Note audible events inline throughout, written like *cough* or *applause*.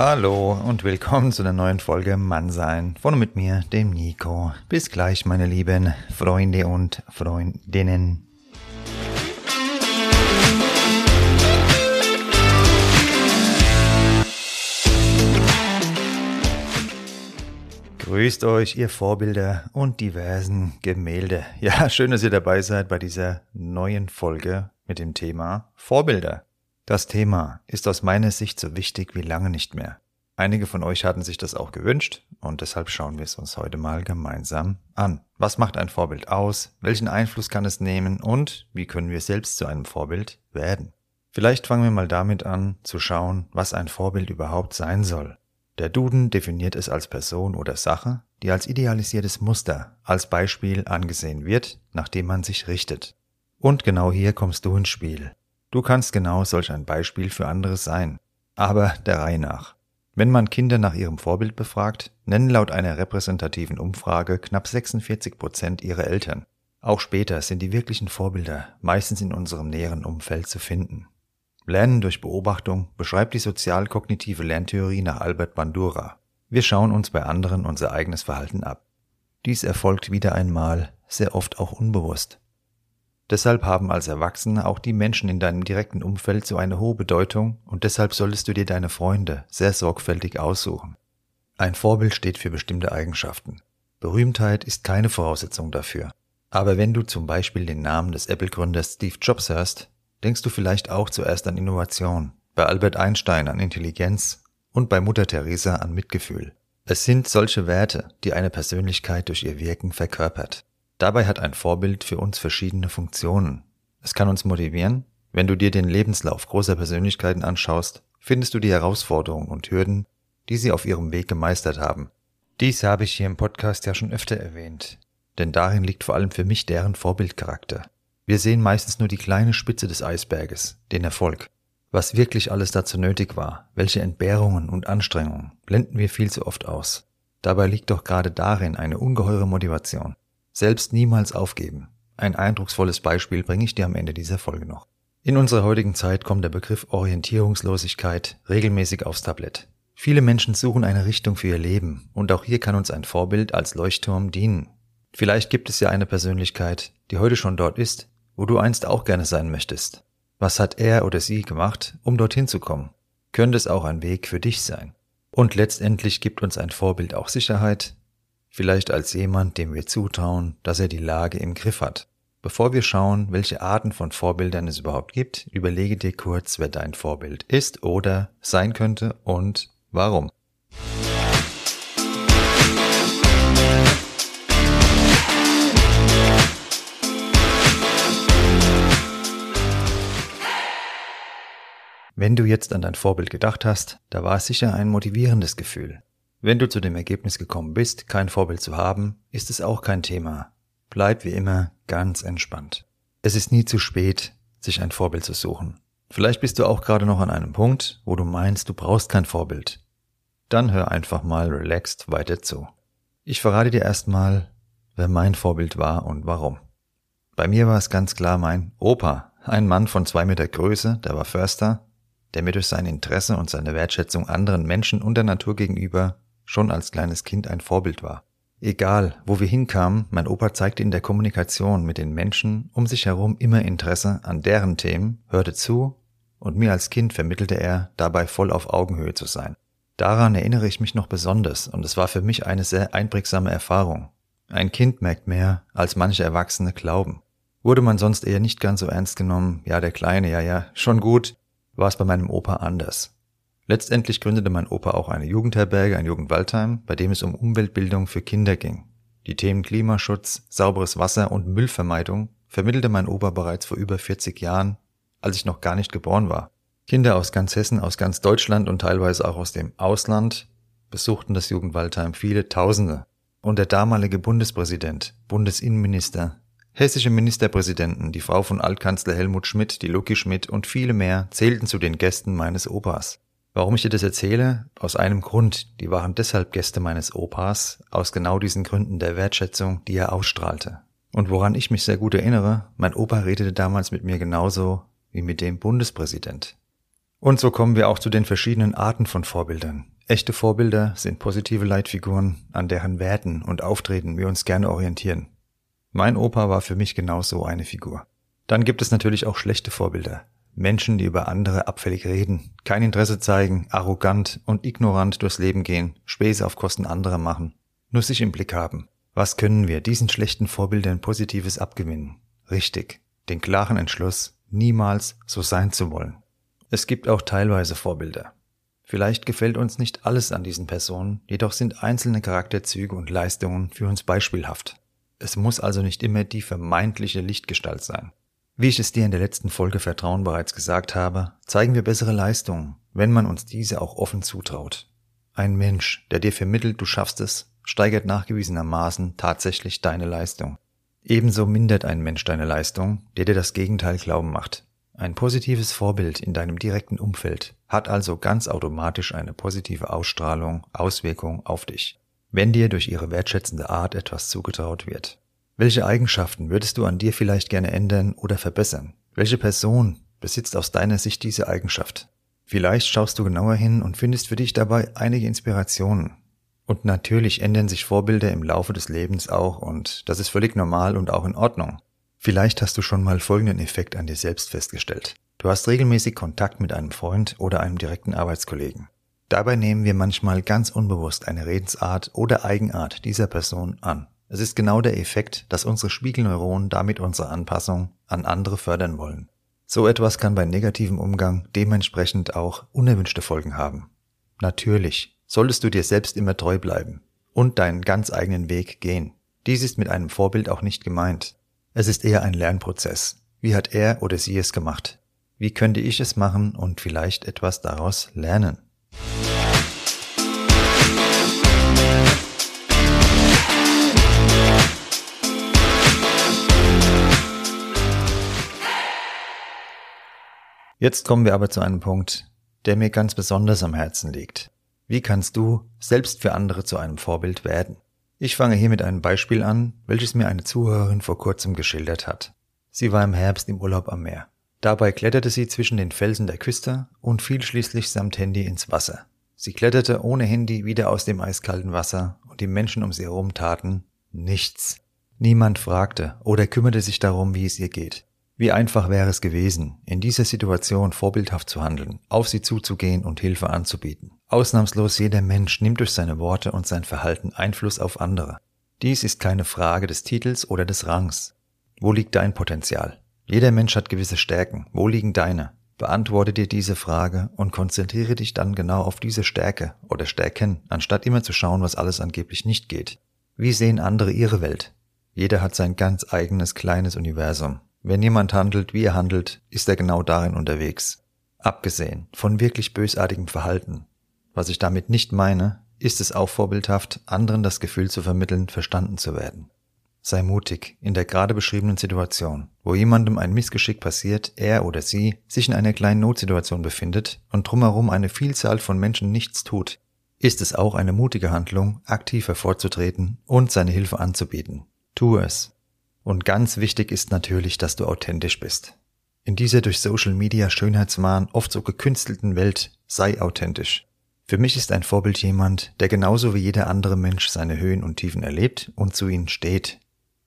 Hallo und willkommen zu einer neuen Folge Mannsein von mit mir, dem Nico. Bis gleich, meine lieben Freunde und Freundinnen. Grüßt euch, ihr Vorbilder und diversen Gemälde. Ja, schön, dass ihr dabei seid bei dieser neuen Folge mit dem Thema Vorbilder. Das Thema ist aus meiner Sicht so wichtig wie lange nicht mehr. Einige von euch hatten sich das auch gewünscht und deshalb schauen wir es uns heute mal gemeinsam an. Was macht ein Vorbild aus? Welchen Einfluss kann es nehmen? Und wie können wir selbst zu einem Vorbild werden? Vielleicht fangen wir mal damit an, zu schauen, was ein Vorbild überhaupt sein soll. Der Duden definiert es als Person oder Sache, die als idealisiertes Muster, als Beispiel angesehen wird, nach dem man sich richtet. Und genau hier kommst du ins Spiel. Du kannst genau solch ein Beispiel für andere sein. Aber der Reihe nach. Wenn man Kinder nach ihrem Vorbild befragt, nennen laut einer repräsentativen Umfrage knapp 46 Prozent ihre Eltern. Auch später sind die wirklichen Vorbilder meistens in unserem näheren Umfeld zu finden. Lernen durch Beobachtung beschreibt die sozial-kognitive Lerntheorie nach Albert Bandura. Wir schauen uns bei anderen unser eigenes Verhalten ab. Dies erfolgt wieder einmal, sehr oft auch unbewusst. Deshalb haben als Erwachsene auch die Menschen in deinem direkten Umfeld so eine hohe Bedeutung und deshalb solltest du dir deine Freunde sehr sorgfältig aussuchen. Ein Vorbild steht für bestimmte Eigenschaften. Berühmtheit ist keine Voraussetzung dafür. Aber wenn du zum Beispiel den Namen des Apple-Gründers Steve Jobs hörst, denkst du vielleicht auch zuerst an Innovation, bei Albert Einstein an Intelligenz und bei Mutter Teresa an Mitgefühl. Es sind solche Werte, die eine Persönlichkeit durch ihr Wirken verkörpert. Dabei hat ein Vorbild für uns verschiedene Funktionen. Es kann uns motivieren. Wenn du dir den Lebenslauf großer Persönlichkeiten anschaust, findest du die Herausforderungen und Hürden, die sie auf ihrem Weg gemeistert haben. Dies habe ich hier im Podcast ja schon öfter erwähnt, denn darin liegt vor allem für mich deren Vorbildcharakter. Wir sehen meistens nur die kleine Spitze des Eisberges, den Erfolg. Was wirklich alles dazu nötig war, welche Entbehrungen und Anstrengungen, blenden wir viel zu oft aus. Dabei liegt doch gerade darin eine ungeheure Motivation. Selbst niemals aufgeben. Ein eindrucksvolles Beispiel bringe ich dir am Ende dieser Folge noch. In unserer heutigen Zeit kommt der Begriff Orientierungslosigkeit regelmäßig aufs Tablett. Viele Menschen suchen eine Richtung für ihr Leben und auch hier kann uns ein Vorbild als Leuchtturm dienen. Vielleicht gibt es ja eine Persönlichkeit, die heute schon dort ist wo du einst auch gerne sein möchtest. Was hat er oder sie gemacht, um dorthin zu kommen? Könnte es auch ein Weg für dich sein? Und letztendlich gibt uns ein Vorbild auch Sicherheit, vielleicht als jemand, dem wir zutrauen, dass er die Lage im Griff hat. Bevor wir schauen, welche Arten von Vorbildern es überhaupt gibt, überlege dir kurz, wer dein Vorbild ist oder sein könnte und warum. Wenn du jetzt an dein Vorbild gedacht hast, da war es sicher ein motivierendes Gefühl. Wenn du zu dem Ergebnis gekommen bist, kein Vorbild zu haben, ist es auch kein Thema. Bleib wie immer ganz entspannt. Es ist nie zu spät, sich ein Vorbild zu suchen. Vielleicht bist du auch gerade noch an einem Punkt, wo du meinst, du brauchst kein Vorbild. Dann hör einfach mal relaxed weiter zu. Ich verrate dir erstmal, wer mein Vorbild war und warum. Bei mir war es ganz klar mein Opa, ein Mann von zwei Meter Größe, der war Förster, der mir durch sein Interesse und seine Wertschätzung anderen Menschen und der Natur gegenüber schon als kleines Kind ein Vorbild war. Egal, wo wir hinkamen, mein Opa zeigte in der Kommunikation mit den Menschen um sich herum immer Interesse an deren Themen, hörte zu und mir als Kind vermittelte er, dabei voll auf Augenhöhe zu sein. Daran erinnere ich mich noch besonders und es war für mich eine sehr einprägsame Erfahrung. Ein Kind merkt mehr, als manche Erwachsene glauben. Wurde man sonst eher nicht ganz so ernst genommen, ja der Kleine, ja ja, schon gut, war es bei meinem Opa anders. Letztendlich gründete mein Opa auch eine Jugendherberge, ein Jugendwaldheim, bei dem es um Umweltbildung für Kinder ging. Die Themen Klimaschutz, sauberes Wasser und Müllvermeidung vermittelte mein Opa bereits vor über 40 Jahren, als ich noch gar nicht geboren war. Kinder aus ganz Hessen, aus ganz Deutschland und teilweise auch aus dem Ausland besuchten das Jugendwaldheim viele Tausende. Und der damalige Bundespräsident, Bundesinnenminister, Hessische Ministerpräsidenten, die Frau von Altkanzler Helmut Schmidt, die Lucky Schmidt und viele mehr zählten zu den Gästen meines Opas. Warum ich dir das erzähle? Aus einem Grund. Die waren deshalb Gäste meines Opas, aus genau diesen Gründen der Wertschätzung, die er ausstrahlte. Und woran ich mich sehr gut erinnere, mein Opa redete damals mit mir genauso wie mit dem Bundespräsident. Und so kommen wir auch zu den verschiedenen Arten von Vorbildern. Echte Vorbilder sind positive Leitfiguren, an deren Werten und Auftreten wir uns gerne orientieren. Mein Opa war für mich genau so eine Figur. Dann gibt es natürlich auch schlechte Vorbilder. Menschen, die über andere abfällig reden, kein Interesse zeigen, arrogant und ignorant durchs Leben gehen, Späße auf Kosten anderer machen, nur sich im Blick haben. Was können wir diesen schlechten Vorbildern Positives abgewinnen? Richtig, den klaren Entschluss, niemals so sein zu wollen. Es gibt auch teilweise Vorbilder. Vielleicht gefällt uns nicht alles an diesen Personen, jedoch sind einzelne Charakterzüge und Leistungen für uns beispielhaft. Es muss also nicht immer die vermeintliche Lichtgestalt sein. Wie ich es dir in der letzten Folge Vertrauen bereits gesagt habe, zeigen wir bessere Leistungen, wenn man uns diese auch offen zutraut. Ein Mensch, der dir vermittelt, du schaffst es, steigert nachgewiesenermaßen tatsächlich deine Leistung. Ebenso mindert ein Mensch deine Leistung, der dir das Gegenteil glauben macht. Ein positives Vorbild in deinem direkten Umfeld hat also ganz automatisch eine positive Ausstrahlung, Auswirkung auf dich, wenn dir durch ihre wertschätzende Art etwas zugetraut wird. Welche Eigenschaften würdest du an dir vielleicht gerne ändern oder verbessern? Welche Person besitzt aus deiner Sicht diese Eigenschaft? Vielleicht schaust du genauer hin und findest für dich dabei einige Inspirationen. Und natürlich ändern sich Vorbilder im Laufe des Lebens auch und das ist völlig normal und auch in Ordnung. Vielleicht hast du schon mal folgenden Effekt an dir selbst festgestellt. Du hast regelmäßig Kontakt mit einem Freund oder einem direkten Arbeitskollegen. Dabei nehmen wir manchmal ganz unbewusst eine Redensart oder Eigenart dieser Person an. Es ist genau der Effekt, dass unsere Spiegelneuronen damit unsere Anpassung an andere fördern wollen. So etwas kann bei negativem Umgang dementsprechend auch unerwünschte Folgen haben. Natürlich solltest du dir selbst immer treu bleiben und deinen ganz eigenen Weg gehen. Dies ist mit einem Vorbild auch nicht gemeint. Es ist eher ein Lernprozess. Wie hat er oder sie es gemacht? Wie könnte ich es machen und vielleicht etwas daraus lernen? Jetzt kommen wir aber zu einem Punkt, der mir ganz besonders am Herzen liegt. Wie kannst du selbst für andere zu einem Vorbild werden? Ich fange hier mit einem Beispiel an, welches mir eine Zuhörerin vor kurzem geschildert hat. Sie war im Herbst im Urlaub am Meer. Dabei kletterte sie zwischen den Felsen der Küste und fiel schließlich samt Handy ins Wasser. Sie kletterte ohne Handy wieder aus dem eiskalten Wasser und die Menschen um sie herum taten nichts. Niemand fragte oder kümmerte sich darum, wie es ihr geht. Wie einfach wäre es gewesen, in dieser Situation vorbildhaft zu handeln, auf sie zuzugehen und Hilfe anzubieten. Ausnahmslos jeder Mensch nimmt durch seine Worte und sein Verhalten Einfluss auf andere. Dies ist keine Frage des Titels oder des Rangs. Wo liegt dein Potenzial? Jeder Mensch hat gewisse Stärken. Wo liegen deine? Beantworte dir diese Frage und konzentriere dich dann genau auf diese Stärke oder Stärken, anstatt immer zu schauen, was alles angeblich nicht geht. Wie sehen andere ihre Welt? Jeder hat sein ganz eigenes kleines Universum. Wenn jemand handelt, wie er handelt, ist er genau darin unterwegs. Abgesehen von wirklich bösartigem Verhalten. Was ich damit nicht meine, ist es auch vorbildhaft, anderen das Gefühl zu vermitteln, verstanden zu werden. Sei mutig in der gerade beschriebenen Situation, wo jemandem ein Missgeschick passiert, er oder sie sich in einer kleinen Notsituation befindet und drumherum eine Vielzahl von Menschen nichts tut, ist es auch eine mutige Handlung, aktiv hervorzutreten und seine Hilfe anzubieten. Tue es. Und ganz wichtig ist natürlich, dass du authentisch bist. In dieser durch Social Media Schönheitswahn oft so gekünstelten Welt sei authentisch. Für mich ist ein Vorbild jemand, der genauso wie jeder andere Mensch seine Höhen und Tiefen erlebt und zu ihnen steht.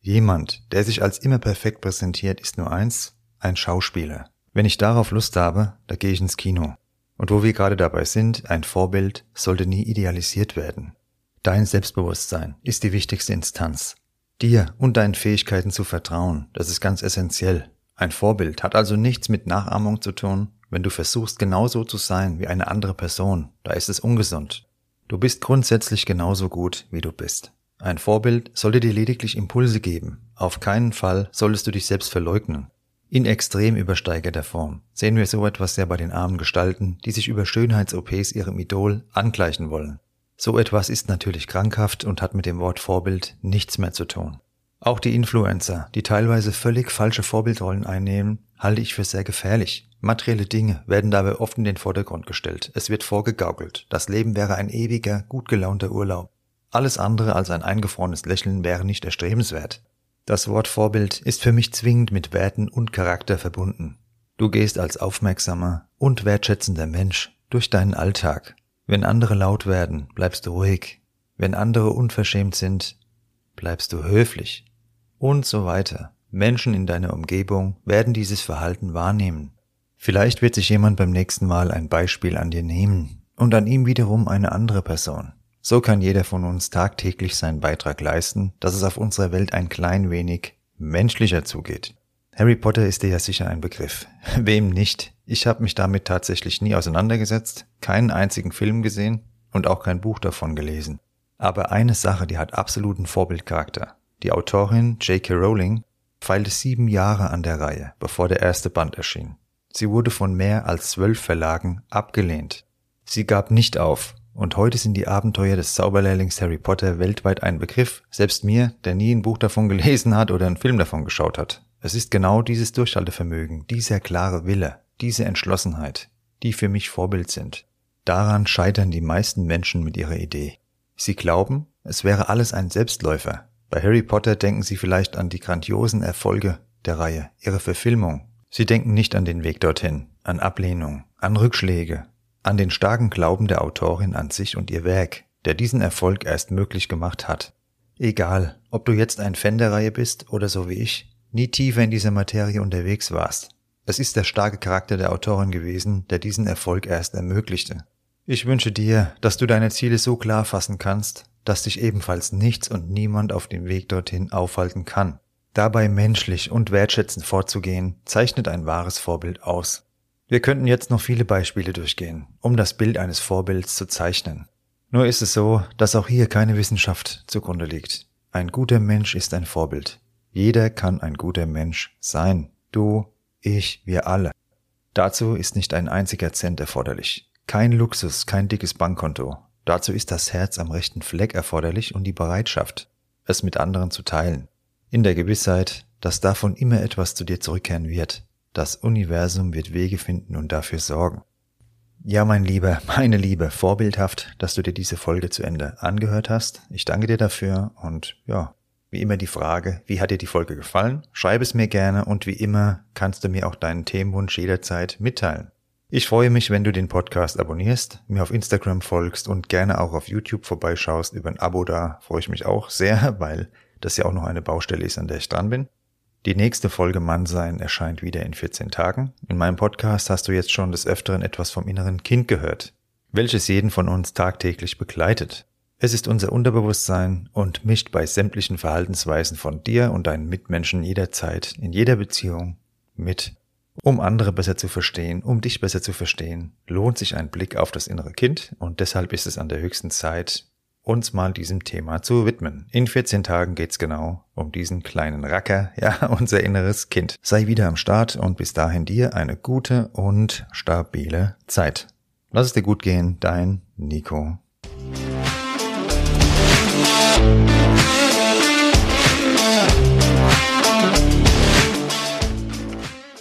Jemand, der sich als immer perfekt präsentiert, ist nur eins, ein Schauspieler. Wenn ich darauf Lust habe, da gehe ich ins Kino. Und wo wir gerade dabei sind, ein Vorbild sollte nie idealisiert werden. Dein Selbstbewusstsein ist die wichtigste Instanz. Dir und deinen Fähigkeiten zu vertrauen, das ist ganz essentiell. Ein Vorbild hat also nichts mit Nachahmung zu tun. Wenn du versuchst, genauso zu sein wie eine andere Person, da ist es ungesund. Du bist grundsätzlich genauso gut, wie du bist. Ein Vorbild sollte dir lediglich Impulse geben. Auf keinen Fall solltest du dich selbst verleugnen. In extrem übersteigerter Form sehen wir so etwas sehr bei den armen Gestalten, die sich über Schönheits-OPs ihrem Idol angleichen wollen. So etwas ist natürlich krankhaft und hat mit dem Wort Vorbild nichts mehr zu tun. Auch die Influencer, die teilweise völlig falsche Vorbildrollen einnehmen, halte ich für sehr gefährlich. Materielle Dinge werden dabei oft in den Vordergrund gestellt. Es wird vorgegaukelt. Das Leben wäre ein ewiger, gut gelaunter Urlaub. Alles andere als ein eingefrorenes Lächeln wäre nicht erstrebenswert. Das Wort Vorbild ist für mich zwingend mit Werten und Charakter verbunden. Du gehst als aufmerksamer und wertschätzender Mensch durch deinen Alltag. Wenn andere laut werden, bleibst du ruhig. Wenn andere unverschämt sind, bleibst du höflich. Und so weiter. Menschen in deiner Umgebung werden dieses Verhalten wahrnehmen. Vielleicht wird sich jemand beim nächsten Mal ein Beispiel an dir nehmen und an ihm wiederum eine andere Person. So kann jeder von uns tagtäglich seinen Beitrag leisten, dass es auf unserer Welt ein klein wenig menschlicher zugeht. Harry Potter ist dir ja sicher ein Begriff. *laughs* Wem nicht? Ich habe mich damit tatsächlich nie auseinandergesetzt, keinen einzigen Film gesehen und auch kein Buch davon gelesen. Aber eine Sache, die hat absoluten Vorbildcharakter. Die Autorin J.K. Rowling feilte sieben Jahre an der Reihe, bevor der erste Band erschien. Sie wurde von mehr als zwölf Verlagen abgelehnt. Sie gab nicht auf, und heute sind die Abenteuer des Zauberlehrlings Harry Potter weltweit ein Begriff, selbst mir, der nie ein Buch davon gelesen hat oder einen Film davon geschaut hat. Es ist genau dieses Durchhaltevermögen, dieser klare Wille, diese Entschlossenheit, die für mich Vorbild sind. Daran scheitern die meisten Menschen mit ihrer Idee. Sie glauben, es wäre alles ein Selbstläufer. Bei Harry Potter denken sie vielleicht an die grandiosen Erfolge der Reihe, ihre Verfilmung. Sie denken nicht an den Weg dorthin, an Ablehnung, an Rückschläge, an den starken Glauben der Autorin an sich und ihr Werk, der diesen Erfolg erst möglich gemacht hat. Egal, ob du jetzt ein Fan der Reihe bist oder so wie ich, nie tiefer in dieser Materie unterwegs warst. Es ist der starke Charakter der Autorin gewesen, der diesen Erfolg erst ermöglichte. Ich wünsche dir, dass du deine Ziele so klar fassen kannst, dass dich ebenfalls nichts und niemand auf dem Weg dorthin aufhalten kann. Dabei menschlich und wertschätzend vorzugehen, zeichnet ein wahres Vorbild aus. Wir könnten jetzt noch viele Beispiele durchgehen, um das Bild eines Vorbilds zu zeichnen. Nur ist es so, dass auch hier keine Wissenschaft zugrunde liegt. Ein guter Mensch ist ein Vorbild. Jeder kann ein guter Mensch sein. Du, ich, wir alle. Dazu ist nicht ein einziger Cent erforderlich. Kein Luxus, kein dickes Bankkonto. Dazu ist das Herz am rechten Fleck erforderlich und die Bereitschaft, es mit anderen zu teilen. In der Gewissheit, dass davon immer etwas zu dir zurückkehren wird, das Universum wird Wege finden und dafür sorgen. Ja, mein Lieber, meine Liebe, vorbildhaft, dass du dir diese Folge zu Ende angehört hast. Ich danke dir dafür und ja, wie immer die Frage, wie hat dir die Folge gefallen? Schreib es mir gerne und wie immer kannst du mir auch deinen Themenwunsch jederzeit mitteilen. Ich freue mich, wenn du den Podcast abonnierst, mir auf Instagram folgst und gerne auch auf YouTube vorbeischaust. Über ein Abo da freue ich mich auch sehr, *laughs* weil das ja auch noch eine Baustelle ist, an der ich dran bin. Die nächste Folge Mannsein erscheint wieder in 14 Tagen. In meinem Podcast hast du jetzt schon des Öfteren etwas vom inneren Kind gehört, welches jeden von uns tagtäglich begleitet. Es ist unser Unterbewusstsein und mischt bei sämtlichen Verhaltensweisen von dir und deinen Mitmenschen jederzeit, in jeder Beziehung mit. Um andere besser zu verstehen, um dich besser zu verstehen, lohnt sich ein Blick auf das innere Kind und deshalb ist es an der höchsten Zeit, uns mal diesem Thema zu widmen. In 14 Tagen geht's genau um diesen kleinen Racker, *laughs* ja, unser inneres Kind. Sei wieder am Start und bis dahin dir eine gute und stabile Zeit. Lass es dir gut gehen, dein Nico.